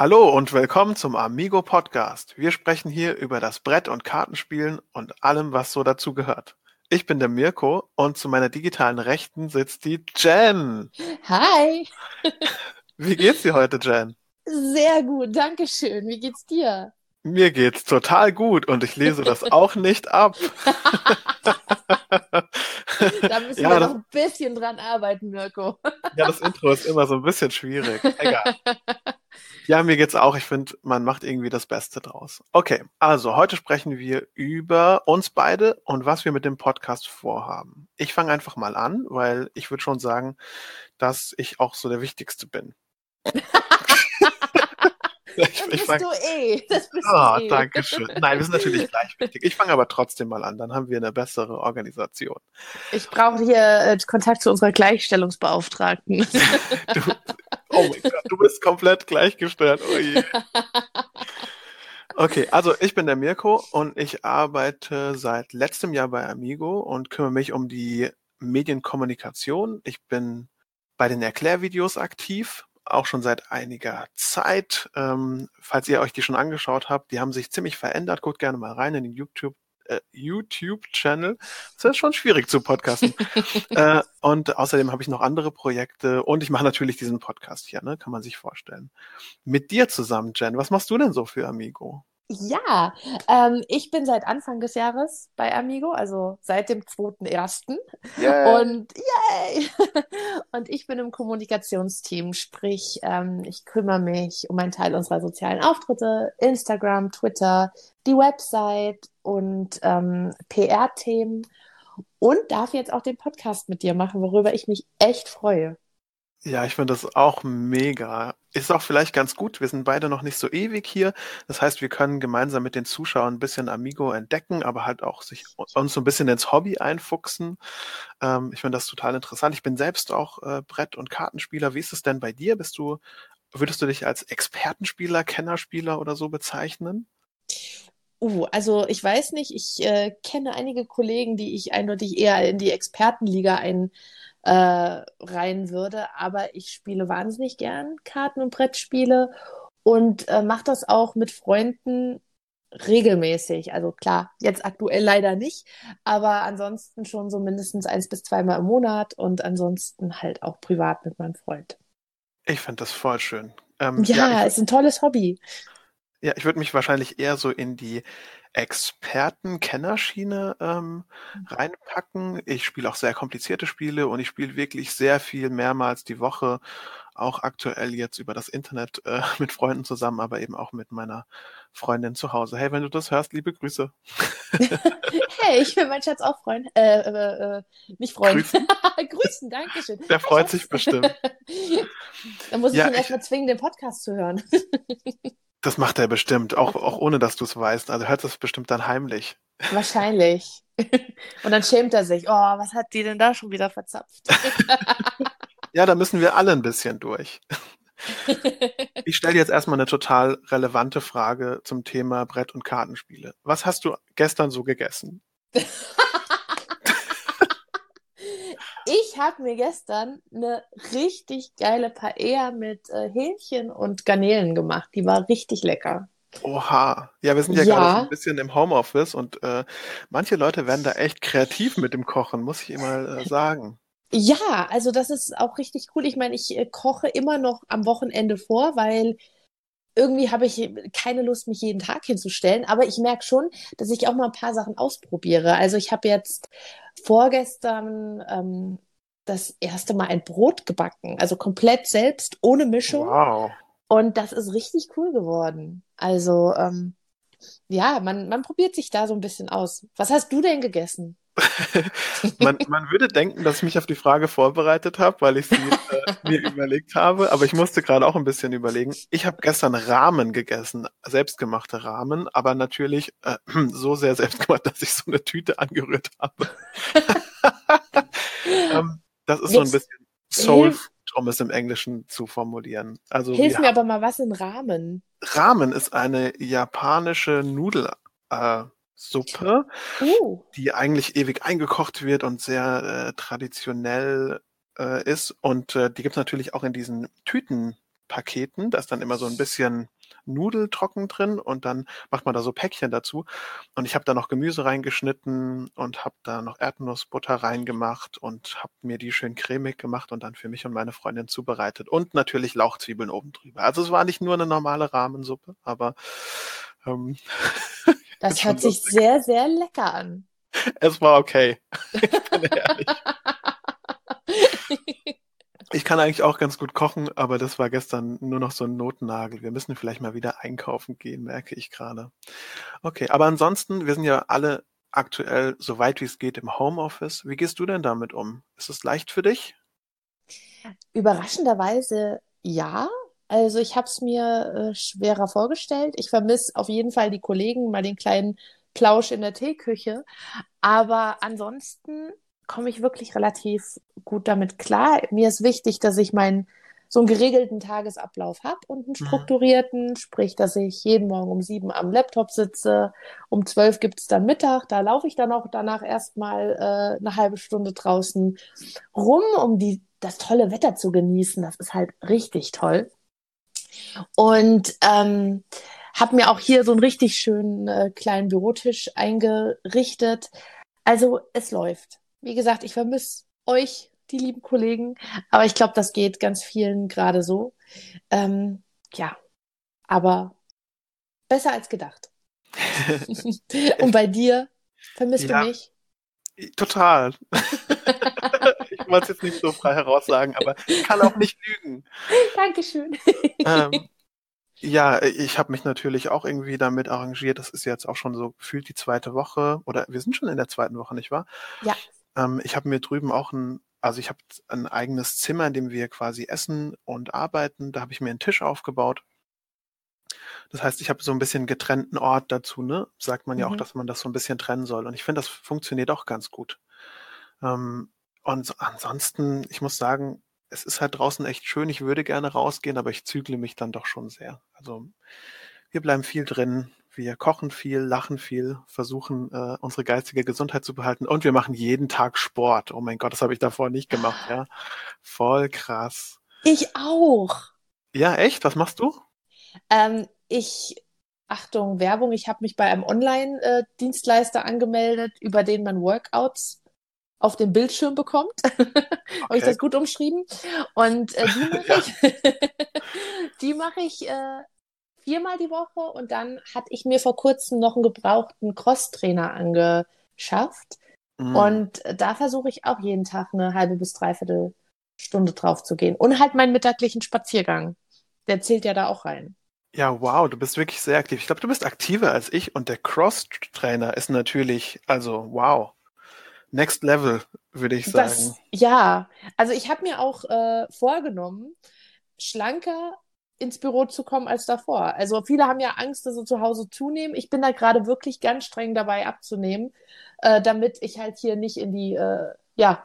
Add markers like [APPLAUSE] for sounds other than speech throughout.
Hallo und willkommen zum Amigo Podcast. Wir sprechen hier über das Brett- und Kartenspielen und allem, was so dazu gehört. Ich bin der Mirko und zu meiner digitalen Rechten sitzt die Jen. Hi. Wie geht's dir heute, Jen? Sehr gut, danke schön. Wie geht's dir? Mir geht's total gut und ich lese das [LAUGHS] auch nicht ab. da müssen ja, wir noch ein bisschen dran arbeiten, Mirko. ja, das Intro ist immer so ein bisschen schwierig. Egal. [LAUGHS] Ja, mir geht's auch. Ich finde, man macht irgendwie das Beste draus. Okay, also heute sprechen wir über uns beide und was wir mit dem Podcast vorhaben. Ich fange einfach mal an, weil ich würde schon sagen, dass ich auch so der Wichtigste bin. [LAUGHS] Ich, das bist fang, du eh. Das bist oh, du eh. danke schön. Nein, wir sind natürlich [LAUGHS] gleich wichtig. Ich fange aber trotzdem mal an, dann haben wir eine bessere Organisation. Ich brauche hier äh, Kontakt zu unserer Gleichstellungsbeauftragten. [LAUGHS] du, oh mein Gott, du bist komplett gleichgestellt. Oh Okay, also ich bin der Mirko und ich arbeite seit letztem Jahr bei Amigo und kümmere mich um die Medienkommunikation. Ich bin bei den Erklärvideos aktiv auch schon seit einiger Zeit. Ähm, falls ihr euch die schon angeschaut habt, die haben sich ziemlich verändert. Guckt gerne mal rein in den YouTube äh, YouTube-Channel. Das ist schon schwierig zu podcasten. [LAUGHS] äh, und außerdem habe ich noch andere Projekte und ich mache natürlich diesen Podcast hier, ne? kann man sich vorstellen. Mit dir zusammen, Jen, was machst du denn so für Amigo? Ja, ähm, ich bin seit Anfang des Jahres bei Amigo, also seit dem 2.1. Yeah. Und yay! [LAUGHS] Und ich bin im Kommunikationsteam, sprich, ähm, ich kümmere mich um einen Teil unserer sozialen Auftritte, Instagram, Twitter, die Website und ähm, PR-Themen und darf jetzt auch den Podcast mit dir machen, worüber ich mich echt freue. Ja, ich finde das auch mega. Ist auch vielleicht ganz gut. Wir sind beide noch nicht so ewig hier. Das heißt, wir können gemeinsam mit den Zuschauern ein bisschen Amigo entdecken, aber halt auch sich uns so ein bisschen ins Hobby einfuchsen. Ähm, ich finde das total interessant. Ich bin selbst auch äh, Brett- und Kartenspieler. Wie ist es denn bei dir? Bist du, würdest du dich als Expertenspieler, Kennerspieler oder so bezeichnen? Uh, also ich weiß nicht, ich äh, kenne einige Kollegen, die ich eindeutig eher in die Expertenliga ein äh, rein würde. Aber ich spiele wahnsinnig gern Karten- und Brettspiele und äh, mache das auch mit Freunden regelmäßig. Also klar, jetzt aktuell leider nicht, aber ansonsten schon so mindestens eins bis zweimal im Monat und ansonsten halt auch privat mit meinem Freund. Ich finde das voll schön. Ähm, ja, ja ist ein tolles Hobby. Ja, ich würde mich wahrscheinlich eher so in die Experten-Kennerschiene ähm, mhm. reinpacken. Ich spiele auch sehr komplizierte Spiele und ich spiele wirklich sehr viel mehrmals die Woche, auch aktuell jetzt über das Internet äh, [LAUGHS] mit Freunden zusammen, aber eben auch mit meiner Freundin zu Hause. Hey, wenn du das hörst, liebe Grüße. [LAUGHS] hey, ich will meinen Schatz auch freuen. Äh, äh, äh, nicht freuen. Grüßen, [LAUGHS] Grüßen danke schön. Der freut sich bestimmt. Dann muss ich ja, ihn erstmal zwingen, den Podcast zu hören. Das macht er bestimmt, auch, auch ohne dass du es weißt. Also hört das bestimmt dann heimlich. Wahrscheinlich. [LAUGHS] Und dann schämt er sich. Oh, was hat die denn da schon wieder verzapft? [LAUGHS] ja, da müssen wir alle ein bisschen durch. [LAUGHS] Ich stelle jetzt erstmal eine total relevante Frage zum Thema Brett- und Kartenspiele. Was hast du gestern so gegessen? Ich habe mir gestern eine richtig geile Paella mit äh, Hähnchen und Garnelen gemacht. Die war richtig lecker. Oha. Ja, wir sind ja, ja. gerade so ein bisschen im Homeoffice und äh, manche Leute werden da echt kreativ mit dem Kochen, muss ich immer äh, sagen. Ja, also das ist auch richtig cool. Ich meine, ich äh, koche immer noch am Wochenende vor, weil irgendwie habe ich keine Lust, mich jeden Tag hinzustellen. Aber ich merke schon, dass ich auch mal ein paar Sachen ausprobiere. Also ich habe jetzt vorgestern ähm, das erste Mal ein Brot gebacken, also komplett selbst, ohne Mischung. Wow. Und das ist richtig cool geworden. Also, ähm, ja, man, man probiert sich da so ein bisschen aus. Was hast du denn gegessen? [LAUGHS] man, man würde denken, dass ich mich auf die Frage vorbereitet habe, weil ich sie äh, mir überlegt habe, aber ich musste gerade auch ein bisschen überlegen. Ich habe gestern Rahmen gegessen, selbstgemachte Rahmen, aber natürlich äh, [CLEARS THROAT] so sehr selbstgemacht, dass ich so eine Tüte angerührt habe. [LAUGHS] ähm, das ist so ein bisschen Soul um es im Englischen zu formulieren. Also Hilf mir aber mal, was in Ramen? Ramen ist eine japanische Nudelsuppe, äh, uh. die eigentlich ewig eingekocht wird und sehr äh, traditionell äh, ist. Und äh, die gibt es natürlich auch in diesen Tüten Paketen. Da ist dann immer so ein bisschen Nudeltrocken drin und dann macht man da so Päckchen dazu. Und ich habe da noch Gemüse reingeschnitten und habe da noch Erdnussbutter reingemacht und habe mir die schön cremig gemacht und dann für mich und meine Freundin zubereitet. Und natürlich Lauchzwiebeln oben drüber. Also es war nicht nur eine normale Rahmensuppe, aber ähm, [LAUGHS] das hört sich sehr, sehr lecker an. Es war okay. [LAUGHS] Ich bin ehrlich. Ich kann eigentlich auch ganz gut kochen, aber das war gestern nur noch so ein Notnagel. Wir müssen vielleicht mal wieder einkaufen gehen, merke ich gerade. Okay, aber ansonsten, wir sind ja alle aktuell, so weit wie es geht, im Homeoffice. Wie gehst du denn damit um? Ist es leicht für dich? Überraschenderweise ja. Also ich habe es mir äh, schwerer vorgestellt. Ich vermisse auf jeden Fall die Kollegen, mal den kleinen Plausch in der Teeküche. Aber ansonsten komme ich wirklich relativ gut damit klar. Mir ist wichtig, dass ich meinen so einen geregelten Tagesablauf habe und einen mhm. strukturierten, mhm. sprich, dass ich jeden Morgen um sieben am Laptop sitze, um zwölf gibt es dann Mittag, da laufe ich dann auch danach erstmal äh, eine halbe Stunde draußen rum, um die, das tolle Wetter zu genießen. Das ist halt richtig toll. Und ähm, habe mir auch hier so einen richtig schönen äh, kleinen Bürotisch eingerichtet. Also es läuft. Wie gesagt, ich vermisse euch, die lieben Kollegen, aber ich glaube, das geht ganz vielen gerade so. Ähm, ja, aber besser als gedacht. [LAUGHS] Und bei dir, vermisst ja, du mich? Total. [LAUGHS] ich wollte es jetzt nicht so frei heraussagen, aber ich kann auch nicht lügen. Dankeschön. Ähm, [LAUGHS] ja, ich habe mich natürlich auch irgendwie damit arrangiert. Das ist jetzt auch schon so gefühlt die zweite Woche oder wir sind schon in der zweiten Woche, nicht wahr? Ja. Ähm, ich habe mir drüben auch ein, also ich habe ein eigenes Zimmer, in dem wir quasi essen und arbeiten. Da habe ich mir einen Tisch aufgebaut. Das heißt, ich habe so ein bisschen getrennten Ort dazu, ne? Sagt man ja auch, mhm. dass man das so ein bisschen trennen soll. Und ich finde, das funktioniert auch ganz gut. Ähm, und ansonsten, ich muss sagen, es ist halt draußen echt schön. Ich würde gerne rausgehen, aber ich zügle mich dann doch schon sehr. Also wir bleiben viel drin. Wir kochen viel, lachen viel, versuchen äh, unsere geistige Gesundheit zu behalten und wir machen jeden Tag Sport. Oh mein Gott, das habe ich davor nicht gemacht, ja. Voll krass. Ich auch. Ja, echt? Was machst du? Ähm, ich, Achtung, Werbung, ich habe mich bei einem Online-Dienstleister angemeldet, über den man Workouts auf dem Bildschirm bekommt. Okay. [LAUGHS] Habe ich das gut umschrieben? Und äh, die [LAUGHS] mache ja. ich, [LAUGHS] die mache ich äh, viermal die Woche und dann hatte ich mir vor kurzem noch einen gebrauchten Cross-Trainer angeschafft. Mm. Und da versuche ich auch jeden Tag eine halbe bis dreiviertel Stunde drauf zu gehen. Und halt meinen mittaglichen Spaziergang. Der zählt ja da auch rein. Ja, wow, du bist wirklich sehr aktiv. Ich glaube, du bist aktiver als ich und der Cross-Trainer ist natürlich, also wow. Next Level, würde ich sagen. Das, ja, also ich habe mir auch äh, vorgenommen, schlanker ins Büro zu kommen als davor. Also viele haben ja Angst, dass sie zu Hause zunehmen. Ich bin da gerade wirklich ganz streng dabei abzunehmen, äh, damit ich halt hier nicht in die, äh, ja,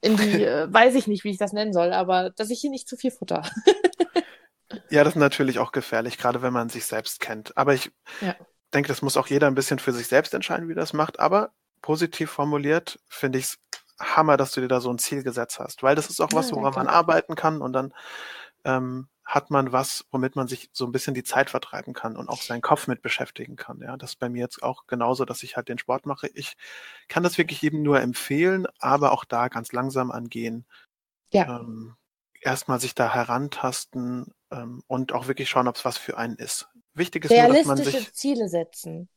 in die, [LAUGHS] äh, weiß ich nicht, wie ich das nennen soll, aber dass ich hier nicht zu viel futter. [LAUGHS] ja, das ist natürlich auch gefährlich, gerade wenn man sich selbst kennt. Aber ich ja. denke, das muss auch jeder ein bisschen für sich selbst entscheiden, wie das macht. Aber positiv formuliert finde ich es Hammer, dass du dir da so ein Ziel gesetzt hast, weil das ist auch was, woran man arbeiten kann und dann ähm, hat man was, womit man sich so ein bisschen die Zeit vertreiben kann und auch seinen Kopf mit beschäftigen kann. Ja, das ist bei mir jetzt auch genauso, dass ich halt den Sport mache. Ich kann das wirklich jedem nur empfehlen, aber auch da ganz langsam angehen. Ja. Ähm, erstmal sich da herantasten ähm, und auch wirklich schauen, ob es was für einen ist. Wichtig ist nur, dass man sich Ziele setzen.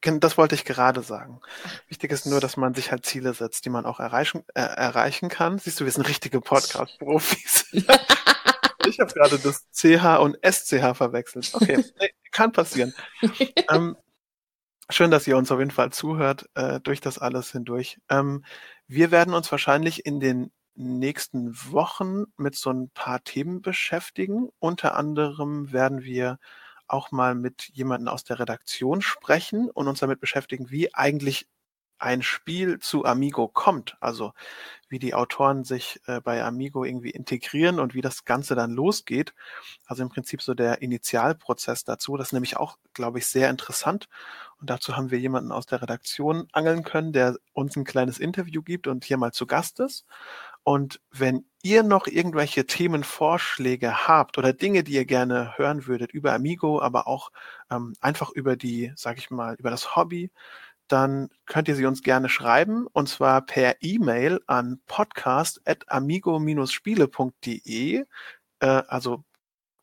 Das wollte ich gerade sagen. Wichtig ist nur, dass man sich halt Ziele setzt, die man auch erreichen, äh, erreichen kann. Siehst du, wir sind richtige Podcast-Profis. [LAUGHS] Ich habe gerade das CH und SCH verwechselt. Okay, [LAUGHS] kann passieren. ähm, schön, dass ihr uns auf jeden Fall zuhört äh, durch das alles hindurch. Ähm, wir werden uns wahrscheinlich in den nächsten Wochen mit so ein paar Themen beschäftigen. Unter anderem werden wir auch mal mit jemandem aus der Redaktion sprechen und uns damit beschäftigen, wie eigentlich ein Spiel zu Amigo kommt, also wie die Autoren sich äh, bei Amigo irgendwie integrieren und wie das Ganze dann losgeht. Also im Prinzip so der Initialprozess dazu. Das ist nämlich auch, glaube ich, sehr interessant. Und dazu haben wir jemanden aus der Redaktion angeln können, der uns ein kleines Interview gibt und hier mal zu Gast ist. Und wenn ihr noch irgendwelche Themenvorschläge habt oder Dinge, die ihr gerne hören würdet über Amigo, aber auch ähm, einfach über die, sag ich mal, über das Hobby, dann könnt ihr sie uns gerne schreiben und zwar per E-Mail an podcast.amigo-spiele.de. Äh, also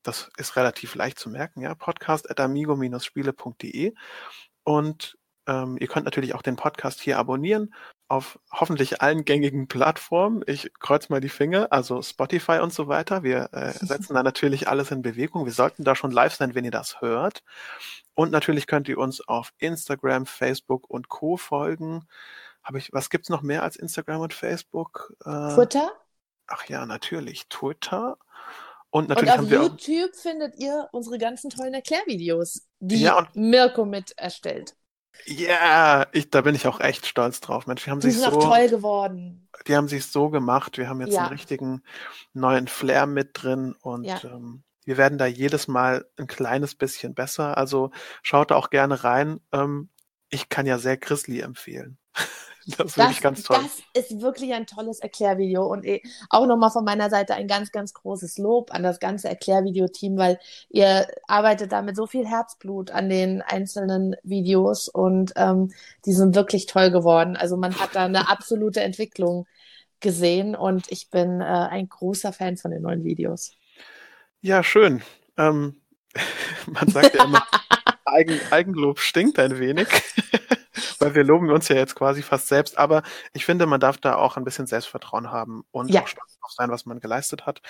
das ist relativ leicht zu merken, ja, podcast.amigo-spiele.de. Und ähm, ihr könnt natürlich auch den Podcast hier abonnieren auf hoffentlich allen gängigen Plattformen. Ich kreuz mal die Finger, also Spotify und so weiter. Wir äh, [LAUGHS] setzen da natürlich alles in Bewegung. Wir sollten da schon live sein, wenn ihr das hört. Und natürlich könnt ihr uns auf Instagram, Facebook und Co. folgen. Habe ich, was gibt's noch mehr als Instagram und Facebook? Äh, Twitter? Ach ja, natürlich. Twitter. Und natürlich und auf YouTube findet ihr unsere ganzen tollen Erklärvideos, die ja, Mirko mit erstellt. Ja, ich, da bin ich auch echt stolz drauf. Mensch, wir haben die sich sind so, toll geworden. Die haben sich so gemacht. Wir haben jetzt ja. einen richtigen neuen Flair mit drin und ja. ähm, wir werden da jedes Mal ein kleines bisschen besser. Also schaut da auch gerne rein. Ähm, ich kann ja sehr Grizzly empfehlen. [LAUGHS] [LAUGHS] Das finde ich ganz toll. Das ist wirklich ein tolles Erklärvideo und eh, auch nochmal von meiner Seite ein ganz, ganz großes Lob an das ganze Erklärvideoteam, weil ihr arbeitet da mit so viel Herzblut an den einzelnen Videos und ähm, die sind wirklich toll geworden. Also man hat da eine absolute Entwicklung gesehen und ich bin äh, ein großer Fan von den neuen Videos. Ja, schön. Ähm, [LAUGHS] man sagt ja immer, [LAUGHS] Eigen, Eigenlob stinkt ein wenig. Weil wir loben uns ja jetzt quasi fast selbst. Aber ich finde, man darf da auch ein bisschen Selbstvertrauen haben und ja. auch stolz auf sein, was man geleistet hat.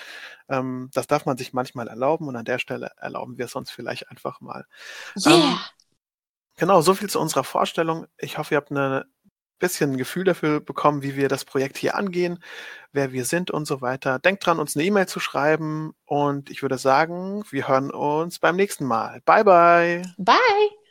Ähm, das darf man sich manchmal erlauben und an der Stelle erlauben wir es uns vielleicht einfach mal. Yeah. Ähm, genau, so viel zu unserer Vorstellung. Ich hoffe, ihr habt ein bisschen ein Gefühl dafür bekommen, wie wir das Projekt hier angehen, wer wir sind und so weiter. Denkt dran, uns eine E-Mail zu schreiben und ich würde sagen, wir hören uns beim nächsten Mal. Bye, bye. Bye.